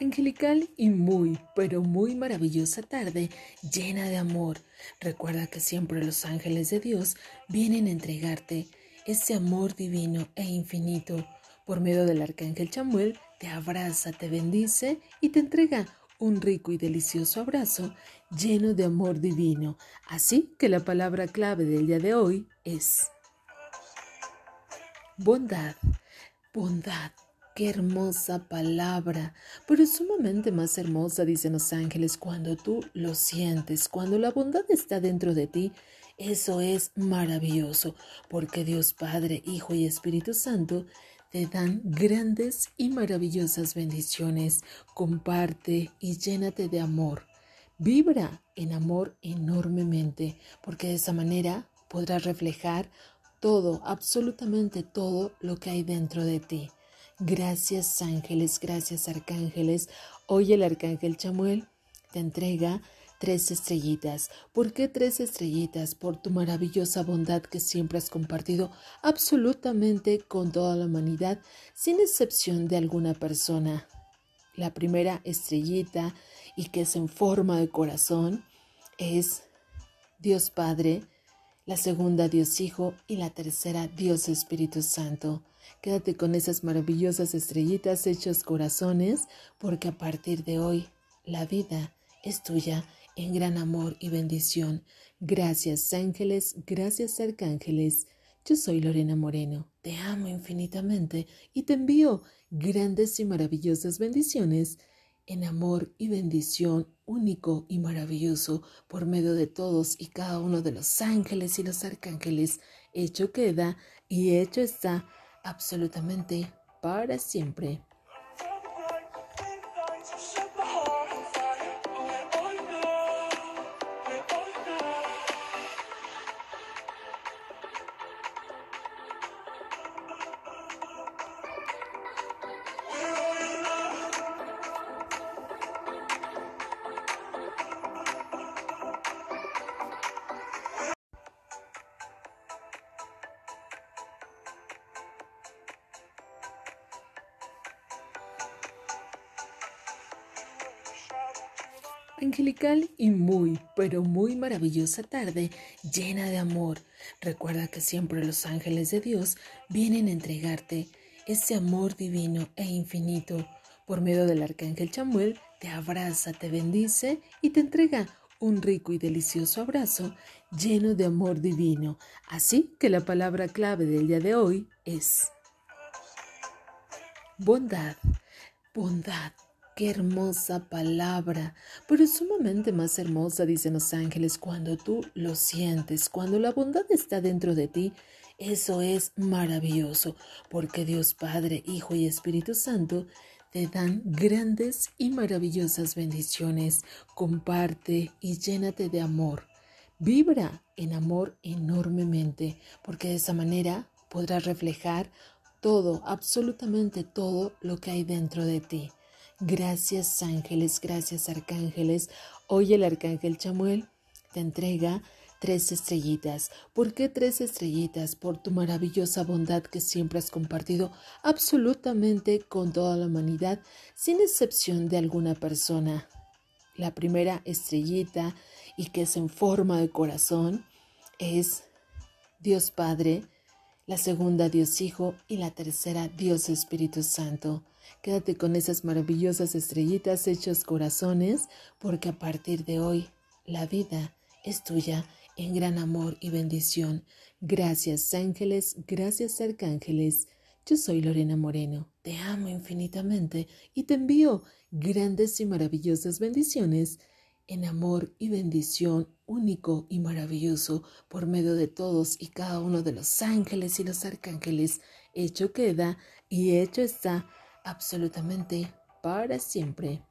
Angelical y muy, pero muy maravillosa tarde, llena de amor. Recuerda que siempre los ángeles de Dios vienen a entregarte ese amor divino e infinito. Por medio del arcángel Chamuel, te abraza, te bendice y te entrega un rico y delicioso abrazo lleno de amor divino. Así que la palabra clave del día de hoy es bondad, bondad. Qué hermosa palabra, pero sumamente más hermosa, dicen los ángeles, cuando tú lo sientes, cuando la bondad está dentro de ti. Eso es maravilloso, porque Dios Padre, Hijo y Espíritu Santo te dan grandes y maravillosas bendiciones. Comparte y llénate de amor. Vibra en amor enormemente, porque de esa manera podrás reflejar todo, absolutamente todo lo que hay dentro de ti. Gracias ángeles, gracias arcángeles. Hoy el arcángel Chamuel te entrega tres estrellitas. ¿Por qué tres estrellitas? Por tu maravillosa bondad que siempre has compartido absolutamente con toda la humanidad, sin excepción de alguna persona. La primera estrellita y que es en forma de corazón es Dios Padre, la segunda Dios Hijo y la tercera Dios Espíritu Santo. Quédate con esas maravillosas estrellitas hechos corazones, porque a partir de hoy la vida es tuya en gran amor y bendición. Gracias ángeles, gracias arcángeles. Yo soy Lorena Moreno, te amo infinitamente y te envío grandes y maravillosas bendiciones en amor y bendición único y maravilloso por medio de todos y cada uno de los ángeles y los arcángeles. Hecho queda y hecho está absolutamente para siempre. Y muy, pero muy maravillosa tarde, llena de amor. Recuerda que siempre los ángeles de Dios vienen a entregarte ese amor divino e infinito. Por medio del arcángel Chamuel, te abraza, te bendice y te entrega un rico y delicioso abrazo lleno de amor divino. Así que la palabra clave del día de hoy es bondad, bondad. Qué hermosa palabra, pero es sumamente más hermosa, dicen los ángeles, cuando tú lo sientes, cuando la bondad está dentro de ti. Eso es maravilloso, porque Dios Padre, Hijo y Espíritu Santo te dan grandes y maravillosas bendiciones. Comparte y llénate de amor. Vibra en amor enormemente, porque de esa manera podrás reflejar todo, absolutamente todo lo que hay dentro de ti. Gracias ángeles, gracias arcángeles. Hoy el arcángel Chamuel te entrega tres estrellitas. ¿Por qué tres estrellitas? Por tu maravillosa bondad que siempre has compartido absolutamente con toda la humanidad, sin excepción de alguna persona. La primera estrellita y que es en forma de corazón es Dios Padre, la segunda Dios Hijo y la tercera Dios Espíritu Santo. Quédate con esas maravillosas estrellitas hechos corazones, porque a partir de hoy la vida es tuya en gran amor y bendición. Gracias ángeles, gracias arcángeles. Yo soy Lorena Moreno, te amo infinitamente y te envío grandes y maravillosas bendiciones en amor y bendición único y maravilloso por medio de todos y cada uno de los ángeles y los arcángeles. Hecho queda y hecho está absolutamente para siempre.